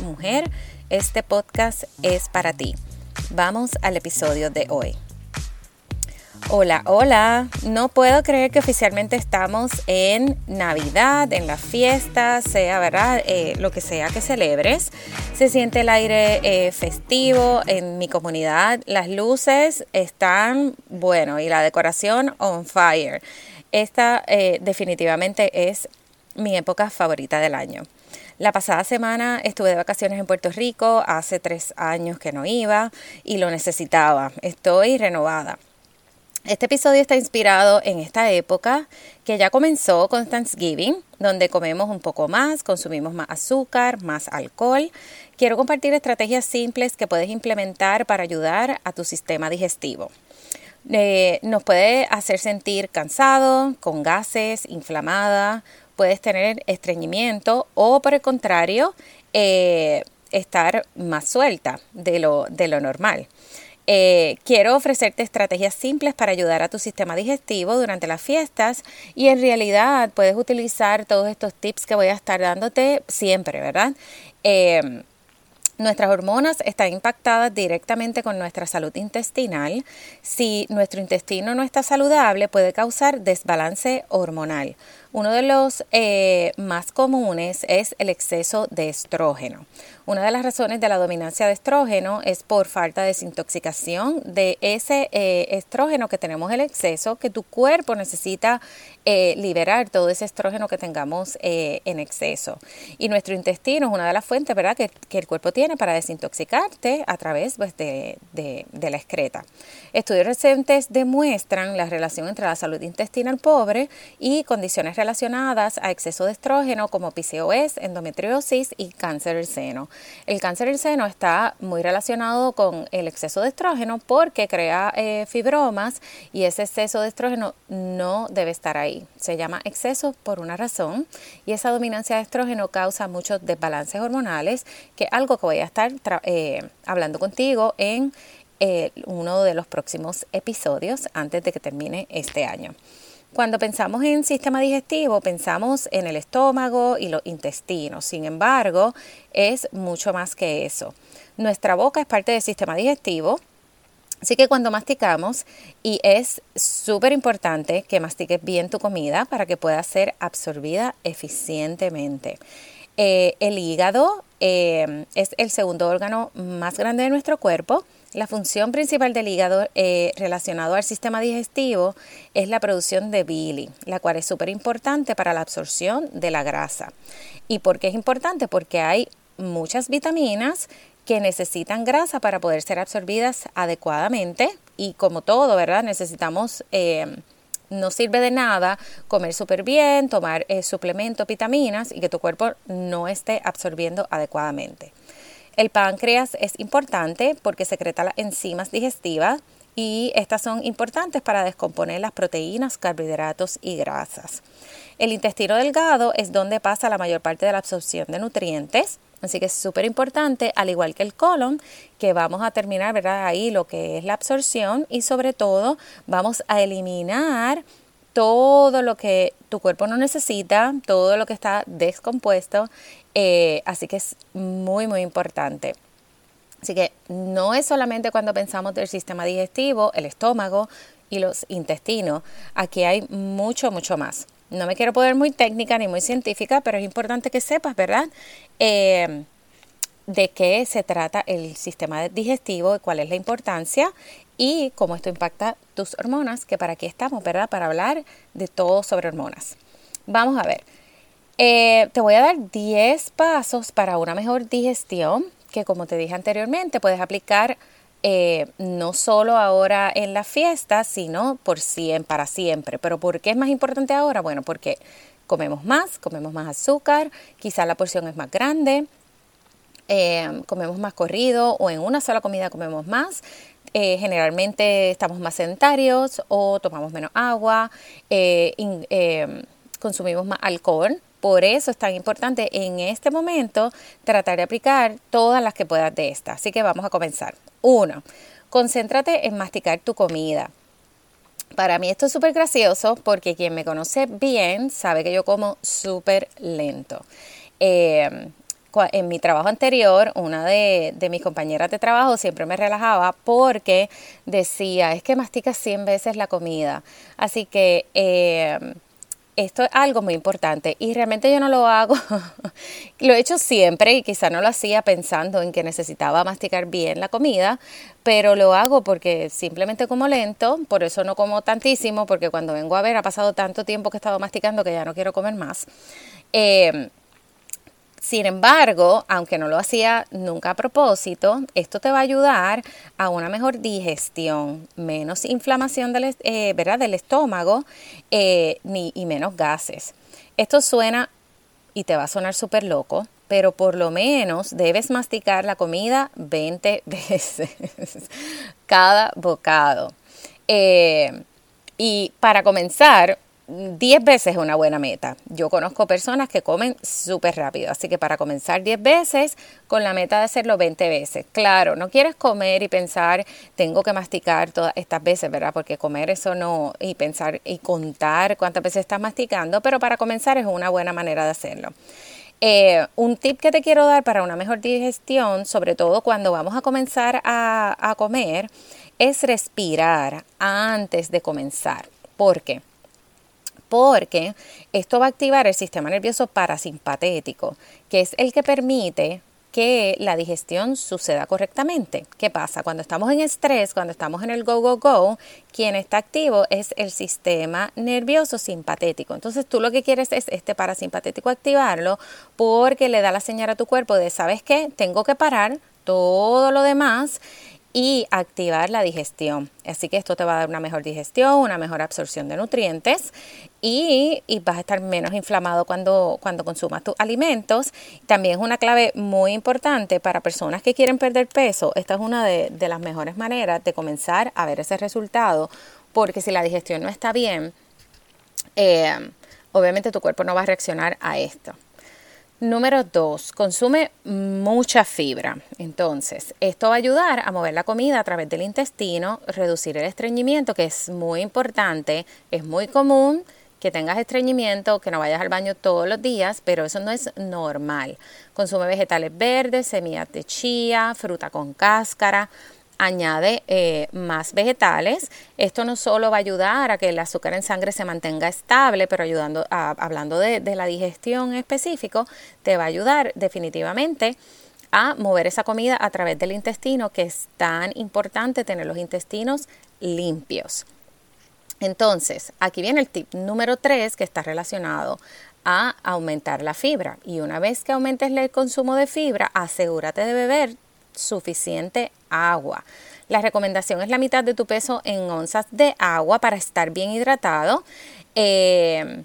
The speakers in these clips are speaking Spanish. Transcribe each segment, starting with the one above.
mujer, este podcast es para ti. Vamos al episodio de hoy. Hola, hola. No puedo creer que oficialmente estamos en Navidad, en la fiesta, sea verdad, eh, lo que sea que celebres. Se siente el aire eh, festivo en mi comunidad. Las luces están, bueno, y la decoración on fire. Esta eh, definitivamente es mi época favorita del año. La pasada semana estuve de vacaciones en Puerto Rico, hace tres años que no iba y lo necesitaba. Estoy renovada. Este episodio está inspirado en esta época que ya comenzó con Thanksgiving, donde comemos un poco más, consumimos más azúcar, más alcohol. Quiero compartir estrategias simples que puedes implementar para ayudar a tu sistema digestivo. Eh, nos puede hacer sentir cansado, con gases, inflamada, puedes tener estreñimiento o por el contrario, eh, estar más suelta de lo, de lo normal. Eh, quiero ofrecerte estrategias simples para ayudar a tu sistema digestivo durante las fiestas y en realidad puedes utilizar todos estos tips que voy a estar dándote siempre, ¿verdad? Eh, Nuestras hormonas están impactadas directamente con nuestra salud intestinal. Si nuestro intestino no está saludable, puede causar desbalance hormonal. Uno de los eh, más comunes es el exceso de estrógeno. Una de las razones de la dominancia de estrógeno es por falta de desintoxicación de ese eh, estrógeno que tenemos el exceso, que tu cuerpo necesita eh, liberar todo ese estrógeno que tengamos eh, en exceso. Y nuestro intestino es una de las fuentes ¿verdad? Que, el cuerpo tiene para desintoxicarte a través pues, de, de, la excreta. Estudios recientes demuestran la relación entre la salud intestinal pobre y condiciones relacionadas a exceso de estrógeno como PCOS, endometriosis y cáncer del seno. El cáncer del seno está muy relacionado con el exceso de estrógeno porque crea eh, fibromas y ese exceso de estrógeno no debe estar ahí. Se llama exceso por una razón y esa dominancia de estrógeno causa muchos desbalances hormonales, que es algo que voy a estar eh, hablando contigo en eh, uno de los próximos episodios antes de que termine este año. Cuando pensamos en sistema digestivo, pensamos en el estómago y los intestinos. Sin embargo, es mucho más que eso. Nuestra boca es parte del sistema digestivo. Así que cuando masticamos, y es súper importante que mastiques bien tu comida para que pueda ser absorbida eficientemente. Eh, el hígado eh, es el segundo órgano más grande de nuestro cuerpo la función principal del hígado eh, relacionado al sistema digestivo es la producción de bili, la cual es súper importante para la absorción de la grasa. ¿Y por qué es importante? Porque hay muchas vitaminas que necesitan grasa para poder ser absorbidas adecuadamente y como todo, ¿verdad? Necesitamos... Eh, no sirve de nada comer súper bien, tomar eh, suplementos, vitaminas y que tu cuerpo no esté absorbiendo adecuadamente. El páncreas es importante porque secreta las enzimas digestivas y estas son importantes para descomponer las proteínas, carbohidratos y grasas. El intestino delgado es donde pasa la mayor parte de la absorción de nutrientes, así que es súper importante, al igual que el colon, que vamos a terminar ¿verdad? ahí lo que es la absorción y sobre todo vamos a eliminar todo lo que tu cuerpo no necesita, todo lo que está descompuesto, eh, así que es muy, muy importante. Así que no es solamente cuando pensamos del sistema digestivo, el estómago y los intestinos, aquí hay mucho, mucho más. No me quiero poner muy técnica ni muy científica, pero es importante que sepas, ¿verdad? Eh, de qué se trata el sistema digestivo y cuál es la importancia y cómo esto impacta tus hormonas, que para aquí estamos, ¿verdad? Para hablar de todo sobre hormonas. Vamos a ver. Eh, te voy a dar 10 pasos para una mejor digestión que como te dije anteriormente puedes aplicar eh, no solo ahora en la fiesta, sino por siempre, para siempre. Pero ¿por qué es más importante ahora? Bueno, porque comemos más, comemos más azúcar, quizá la porción es más grande, eh, comemos más corrido o en una sola comida comemos más. Eh, generalmente estamos más sedentarios o tomamos menos agua, consumimos más alcohol. Por eso es tan importante en este momento tratar de aplicar todas las que puedas de estas. Así que vamos a comenzar. Uno, concéntrate en masticar tu comida. Para mí esto es súper gracioso porque quien me conoce bien sabe que yo como súper lento. Em, en mi trabajo anterior, una de, mis compañeras de trabajo siempre me relajaba porque decía, es que masticas 100 veces la comida. Así que eh, esto es algo muy importante y realmente yo no lo hago, lo he hecho siempre y quizá no lo hacía pensando en que necesitaba masticar bien la comida, pero lo hago porque simplemente como lento, por eso no como tantísimo, porque cuando vengo a ver ha pasado tanto tiempo que he estado masticando que ya no quiero comer más. Eh, sin embargo, aunque no lo hacía nunca a propósito, esto te va a ayudar a una mejor digestión, menos inflamación del, eh, ¿verdad? del estómago eh, ni, y menos gases. Esto suena y te va a sonar súper loco, pero por lo menos debes masticar la comida 20 veces cada bocado. Eh, y para comenzar, 10 veces es una buena meta. Yo conozco personas que comen súper rápido, así que para comenzar 10 veces con la meta de hacerlo 20 veces. Claro, no quieres comer y pensar, tengo que masticar todas estas veces, ¿verdad? Porque comer eso no, y pensar y contar cuántas veces estás masticando, pero para comenzar es una buena manera de hacerlo. Eh, un tip que te quiero dar para una mejor digestión, sobre todo cuando vamos a comenzar a, a comer, es respirar antes de comenzar. ¿Por qué? Porque esto va a activar el sistema nervioso parasimpatético, que es el que permite que la digestión suceda correctamente. ¿Qué pasa? Cuando estamos en estrés, cuando estamos en el go, go, go, quien está activo es el sistema nervioso simpatético. Entonces tú lo que quieres es este parasimpatético activarlo porque le da la señal a tu cuerpo de, ¿sabes qué? Tengo que parar todo lo demás y activar la digestión. Así que esto te va a dar una mejor digestión, una mejor absorción de nutrientes y, vas a estar menos inflamado cuando, cuando consumas tus alimentos. También es una clave muy importante para personas que quieren perder peso. Esta es una de, las mejores maneras de comenzar a ver ese resultado porque si la digestión no está bien, eh, obviamente tu cuerpo no va a reaccionar a esto. Número dos, consume mucha fibra. Entonces, esto va a ayudar a mover la comida a través del intestino, reducir el estreñimiento, que es muy importante, es muy común que tengas estreñimiento, que no vayas al baño todos los días, pero eso no es normal. Consume vegetales verdes, semillas de chía, fruta con cáscara, añade eh, más vegetales. Esto no solo va a ayudar a que el azúcar en sangre se mantenga estable, pero ayudando hablando de, la digestión específico, te va a ayudar definitivamente a mover esa comida a través del intestino, que es tan importante tener los intestinos limpios. Entonces, aquí viene el tip número 3 que está relacionado a aumentar la fibra. Y una vez que aumentes el consumo de fibra, asegúrate de beber suficiente agua. La recomendación es la mitad de tu peso en onzas de agua para estar bien hidratado. Eh,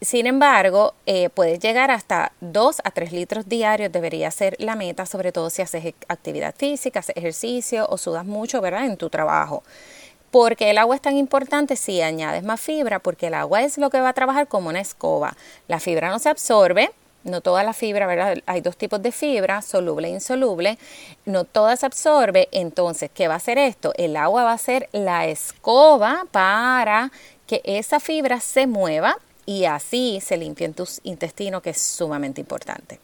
sin embargo, eh, puedes llegar hasta 2 a 3 litros diarios, debería ser la meta, sobre todo si haces actividad física, haces ejercicio o sudas mucho, ¿verdad? En tu trabajo. Porque el agua es tan importante si añades más fibra, porque el agua es lo que va a trabajar como una escoba. La fibra no se absorbe, no toda la fibra, ¿verdad? Hay dos tipos de fibra, soluble e insoluble. No toda se absorbe. Entonces, ¿qué va a hacer esto? El agua va a ser la escoba para que esa fibra se mueva y así se limpien tus intestinos, que es sumamente importante.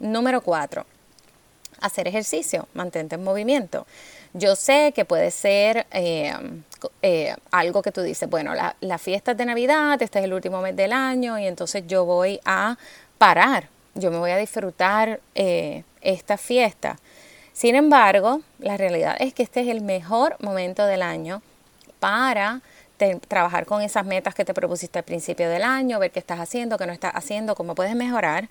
Número cuatro, hacer ejercicio, mantente en movimiento. Yo sé que puede ser eh, eh, algo que tú dices, bueno, la, la fiesta de Navidad, este es el último mes del año y entonces yo voy a parar, yo me voy a disfrutar eh, esta fiesta. Sin embargo, la realidad es que este es el mejor momento del año para trabajar con esas metas que te propusiste al principio del año, ver qué estás haciendo, qué no estás haciendo, cómo puedes mejorar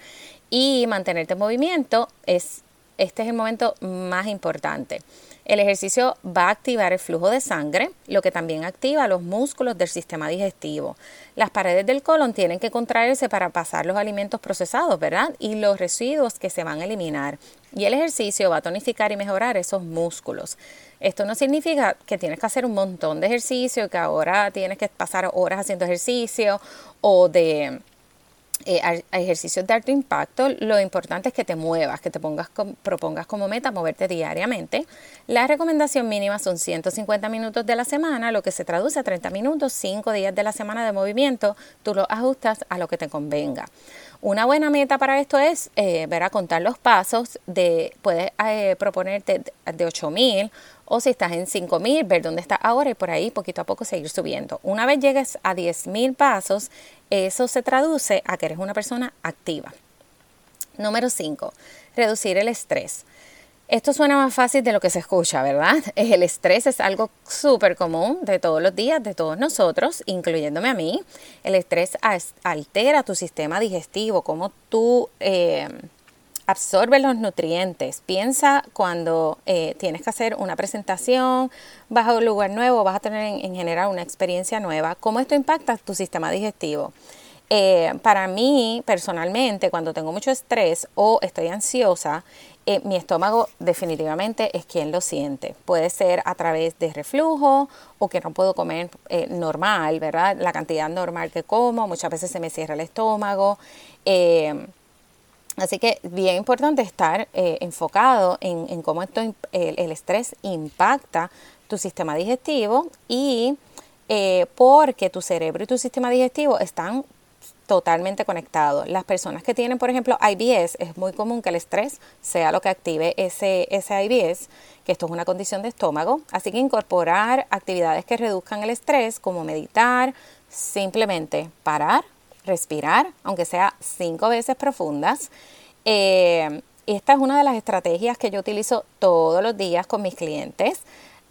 y mantenerte en movimiento es este es el momento más importante. El ejercicio va a activar el flujo de sangre, lo que también activa los músculos del sistema digestivo. Las paredes del colon tienen que contraerse para pasar los alimentos procesados, ¿verdad? Y los residuos que se van a eliminar. Y el ejercicio va a tonificar y mejorar esos músculos. Esto no significa que tienes que hacer un montón de ejercicio, que ahora tienes que pasar horas haciendo ejercicio o de eh, ejercicios de alto impacto, lo importante es que te muevas, que te pongas propongas como meta moverte diariamente. La recomendación mínima son 150 minutos de la semana, lo que se traduce a 30 minutos, 5 días de la semana de movimiento. Tú lo ajustas a lo que te convenga. Una buena meta para esto es eh, ver a contar los pasos de, puedes eh, proponerte de 8000 o si estás en 5000, ver dónde estás ahora y por ahí poquito a poco seguir subiendo. Una vez llegues a 10.000 pasos, eso se traduce a que eres una persona activa. Número 5. Reducir el estrés. Esto suena más fácil de lo que se escucha, ¿verdad? El estrés es algo súper común de todos los días, de todos nosotros, incluyéndome a mí. El estrés altera tu sistema digestivo, cómo tú eh, absorbe los nutrientes. Piensa cuando eh, tienes que hacer una presentación, vas a un lugar nuevo, vas a tener en, general una experiencia nueva, cómo esto impacta tu sistema digestivo. Eh, para mí, personalmente, cuando tengo mucho estrés o estoy ansiosa, eh, mi estómago definitivamente es quien lo siente. Puede ser a través de reflujo o que no puedo comer normal, ¿verdad? La cantidad normal que como, muchas veces se me cierra el estómago. Así que bien importante estar eh, enfocado en, cómo esto, el, estrés impacta tu sistema digestivo y eh, porque tu cerebro y tu sistema digestivo están totalmente conectados. Las personas que tienen, por ejemplo, IBS, es muy común que el estrés sea lo que active ese, ese IBS, que esto es una condición de estómago. Así que incorporar actividades que reduzcan el estrés, como meditar, simplemente parar, respirar, aunque sea cinco veces profundas. Eh, esta es una de las estrategias que yo utilizo todos los días con mis clientes.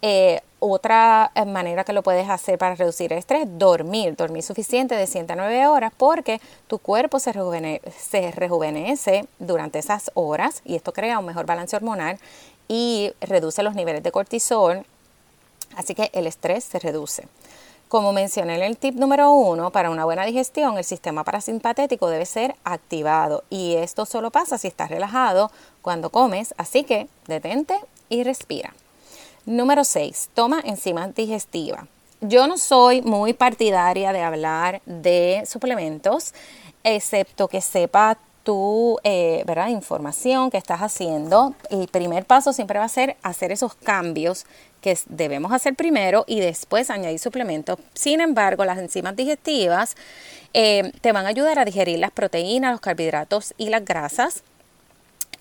Eh, otra eh, manera que lo puedes hacer para reducir el estrés, dormir, dormir suficiente de 7 a 9 horas porque tu cuerpo se rejuvenece durante esas horas y esto crea un mejor balance hormonal y reduce los niveles de cortisol, así que el estrés se reduce. Como mencioné en el tip número uno, para una buena digestión el sistema parasimpatético debe ser activado y esto solo pasa si estás relajado cuando comes, así que detente y respira. Número 6. Toma enzimas digestivas. Yo no soy muy partidaria de hablar de suplementos, excepto que sepa tu eh, ¿verdad? información que estás haciendo. El primer paso siempre va a ser hacer esos cambios que debemos hacer primero y después añadir suplementos. Sin embargo, las enzimas digestivas eh, te van a ayudar a digerir las proteínas, los carbohidratos y las grasas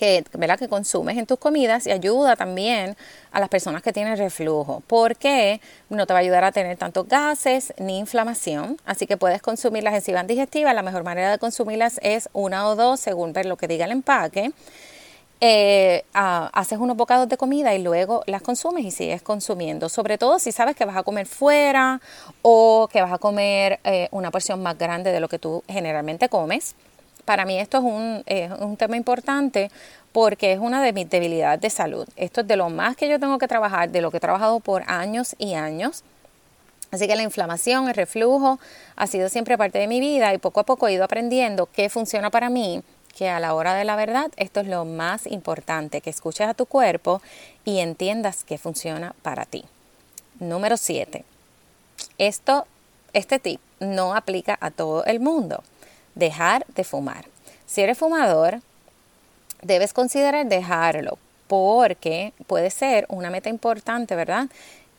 que, que consumes en tus comidas y ayuda también a las personas que tienen reflujo, porque no te va a ayudar a tener tantos gases ni inflamación. Así que puedes consumir las enzimas digestivas. La mejor manera de consumirlas es una o dos, según ver lo que diga el empaque. Eh, haces unos bocados de comida y luego las consumes y sigues consumiendo. Sobre todo si sabes que vas a comer fuera o que vas a comer eh, una porción más grande de lo que tú generalmente comes. Para mí esto es un, un tema importante porque es una de mis debilidades de salud. Esto es de lo más que yo tengo que trabajar, de lo que he trabajado por años y años. Así que la inflamación, el reflujo ha sido siempre parte de mi vida y poco a poco he ido aprendiendo qué funciona para mí que a la hora de la verdad esto es lo más importante, que escuches a tu cuerpo y entiendas que funciona para ti. Número 7. Esto, este tip no aplica a todo el mundo. Dejar de fumar. Si eres fumador, debes considerar dejarlo porque puede ser una meta importante, ¿verdad?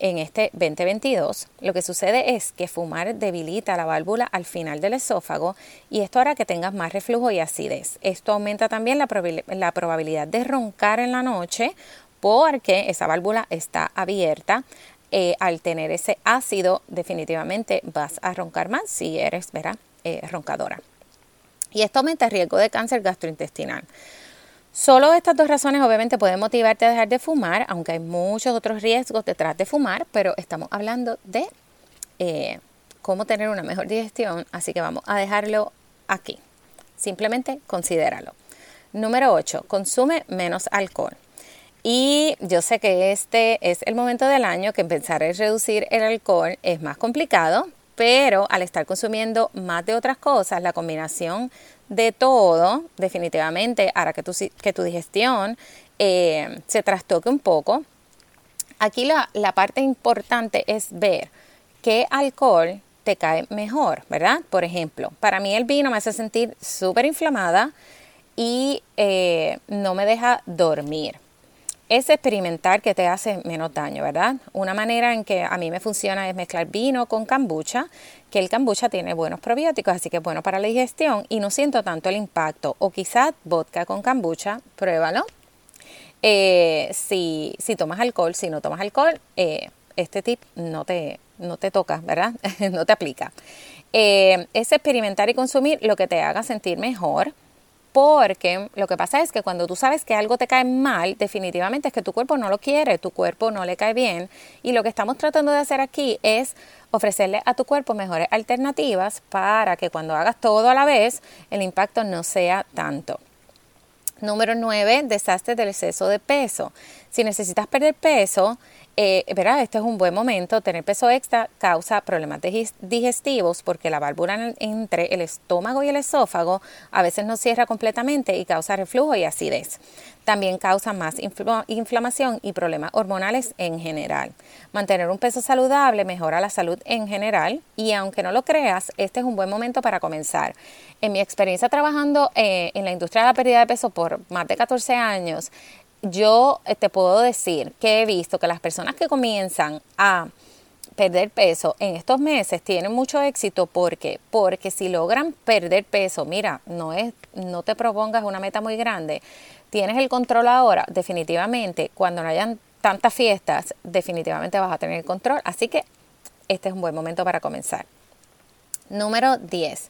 En este 2022, lo que sucede es que fumar debilita la válvula al final del esófago y esto hará que tengas más reflujo y acidez. Esto aumenta también la, probabilidad de roncar en la noche porque esa válvula está abierta. Eh, al tener ese ácido, definitivamente vas a roncar más si eres. Eh, roncadora. Y esto aumenta el riesgo de cáncer gastrointestinal. Solo estas dos razones obviamente pueden motivarte a dejar de fumar, aunque hay muchos otros riesgos detrás de fumar, pero estamos hablando de eh, cómo tener una mejor digestión, así que vamos a dejarlo aquí. Simplemente considéralo. Número 8, consume menos alcohol. Y yo sé que este es el momento del año que empezar a reducir el alcohol es más complicado, pero al estar consumiendo más de otras cosas, la combinación de todo definitivamente hará que tu, que tu digestión eh, se trastoque un poco. Aquí la, la parte importante es ver qué alcohol te cae mejor, ¿verdad? Por ejemplo, para mí el vino me hace sentir súper inflamada y eh, no me deja dormir es experimentar que te hace menos daño, ¿verdad? Una manera en que a mí me funciona es mezclar vino con kombucha, que el kombucha tiene buenos probióticos, así que es bueno para la digestión y no siento tanto el impacto. O quizás vodka con kombucha, pruébalo. Eh, si, si, tomas alcohol, si no tomas alcohol, eh, este tip no te, no te toca, ¿verdad? no te aplica. Eh, es experimentar y consumir lo que te haga sentir mejor porque lo que pasa es que cuando tú sabes que algo te cae mal, definitivamente es que tu cuerpo no lo quiere, tu cuerpo no le cae bien. Y lo que estamos tratando de hacer aquí es ofrecerle a tu cuerpo mejores alternativas para que cuando hagas todo a la vez, el impacto no sea tanto. Número 9, desastre del exceso de peso. Si necesitas perder peso, eh, este es un buen momento. Tener peso extra causa problemas digestivos porque la válvula entre el estómago y el esófago a veces no cierra completamente y causa reflujo y acidez. También causa más inflamación y problemas hormonales en general. Mantener un peso saludable mejora la salud en general y aunque no lo creas, este es un buen momento para comenzar. En mi experiencia trabajando eh, en la industria de la pérdida de peso por más de 14 años, yo eh, te puedo decir que he visto que las personas que comienzan a perder peso en estos meses tienen mucho éxito porque porque si logran perder peso, mira, no es no te propongas una meta muy grande. Tienes el control ahora, definitivamente, cuando no hayan tantas fiestas, definitivamente vas a tener el control, así que este es un buen momento para comenzar. Número 10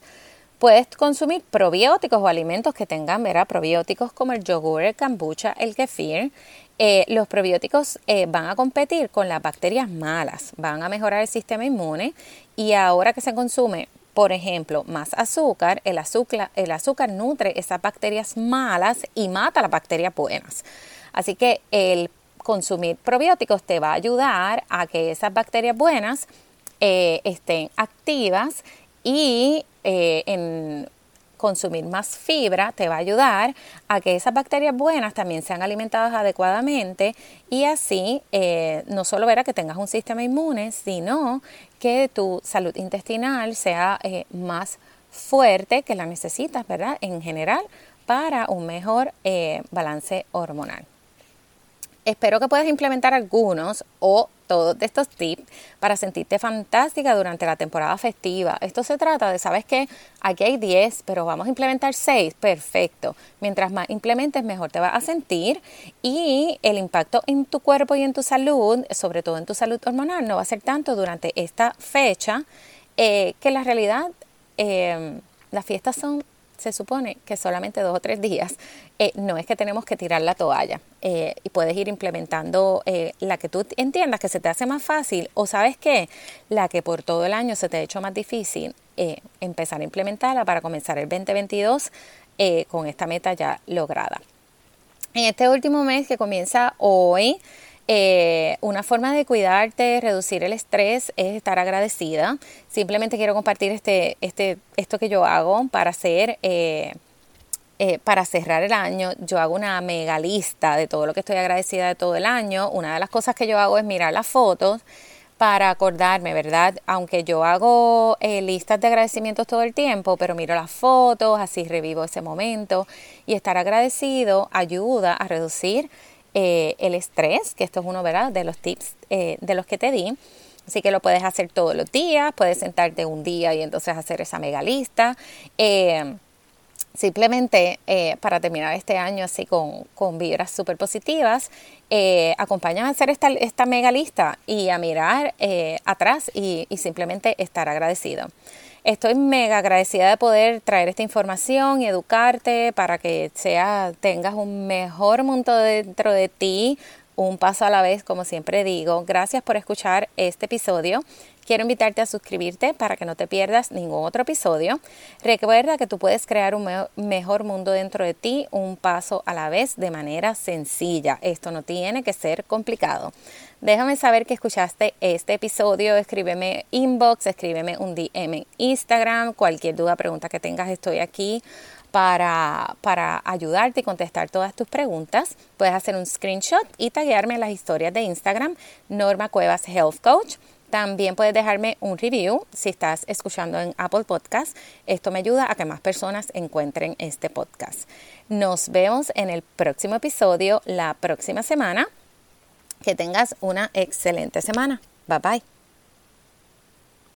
Puedes consumir probióticos o alimentos que tengan ¿verdad? probióticos como el yogur, el kombucha, el kefir. Eh, los probióticos eh, van a competir con las bacterias malas, van a mejorar el sistema inmune y ahora que se consume, por ejemplo, más azúcar, el azúcar, nutre esas bacterias malas y mata las bacterias buenas. Así que el consumir probióticos te va a ayudar a que esas bacterias buenas eh, estén activas y eh, en consumir más fibra te va a ayudar a que esas bacterias buenas también sean alimentadas adecuadamente y así eh, no solo verá que tengas un sistema inmune, sino que tu salud intestinal sea eh, más fuerte que la necesitas, ¿verdad? En general, para un mejor balance hormonal. Espero que puedas implementar algunos o todos estos tips para sentirte fantástica durante la temporada festiva. Esto se trata de, ¿sabes qué? Aquí hay 10, pero vamos a implementar 6. Perfecto. Mientras más implementes, mejor te vas a sentir y el impacto en tu cuerpo y en tu salud, sobre todo en tu salud hormonal, no va a ser tanto durante esta fecha eh, que la realidad... Eh, las fiestas son se supone que solamente dos o tres días, eh, no es que tenemos que tirar la toalla eh, y puedes ir implementando eh, la que tú entiendas que se te hace más fácil o sabes qué, la que por todo el año se te ha hecho más difícil, empezar a implementarla para comenzar el 2022 con esta meta ya lograda. En este último mes que comienza hoy, eh, una forma de cuidarte, reducir el estrés es estar agradecida. Simplemente quiero compartir este, este, esto que yo hago para hacer, eh, eh, para cerrar el año. Yo hago una mega lista de todo lo que estoy agradecida de todo el año. Una de las cosas que yo hago es mirar las fotos para acordarme, ¿verdad? Aunque yo hago listas de agradecimientos todo el tiempo, pero miro las fotos, así revivo ese momento y estar agradecido ayuda a reducir eh, el estrés, que esto es uno ¿verdad? de los tips eh, de los que te di. Así que lo puedes hacer todos los días, puedes sentarte un día y entonces hacer esa mega lista. Eh, simplemente para terminar este año así con, con vibras súper positivas, acompáñame a hacer esta, esta, mega lista y a mirar atrás y simplemente estar agradecido. Estoy mega agradecida de poder traer esta información y educarte para que sea, tengas un mejor mundo dentro de ti un paso a la vez, como siempre digo. Gracias por escuchar este episodio. Quiero invitarte a suscribirte para que no te pierdas ningún otro episodio. Recuerda que tú puedes crear un mejor mundo dentro de ti, un paso a la vez, de manera sencilla. Esto no tiene que ser complicado. Déjame saber que escuchaste este episodio, escríbeme inbox, escríbeme un DM en Instagram, cualquier duda, pregunta que tengas, estoy aquí para, para ayudarte y contestar todas tus preguntas. Puedes hacer un screenshot y taguearme en las historias de Instagram, Norma Cuevas Health Coach. También puedes dejarme un review si estás escuchando en Apple Podcast. Esto me ayuda a que más personas encuentren este podcast. Nos vemos en el próximo episodio la próxima semana. Que tengas una excelente semana. Bye bye.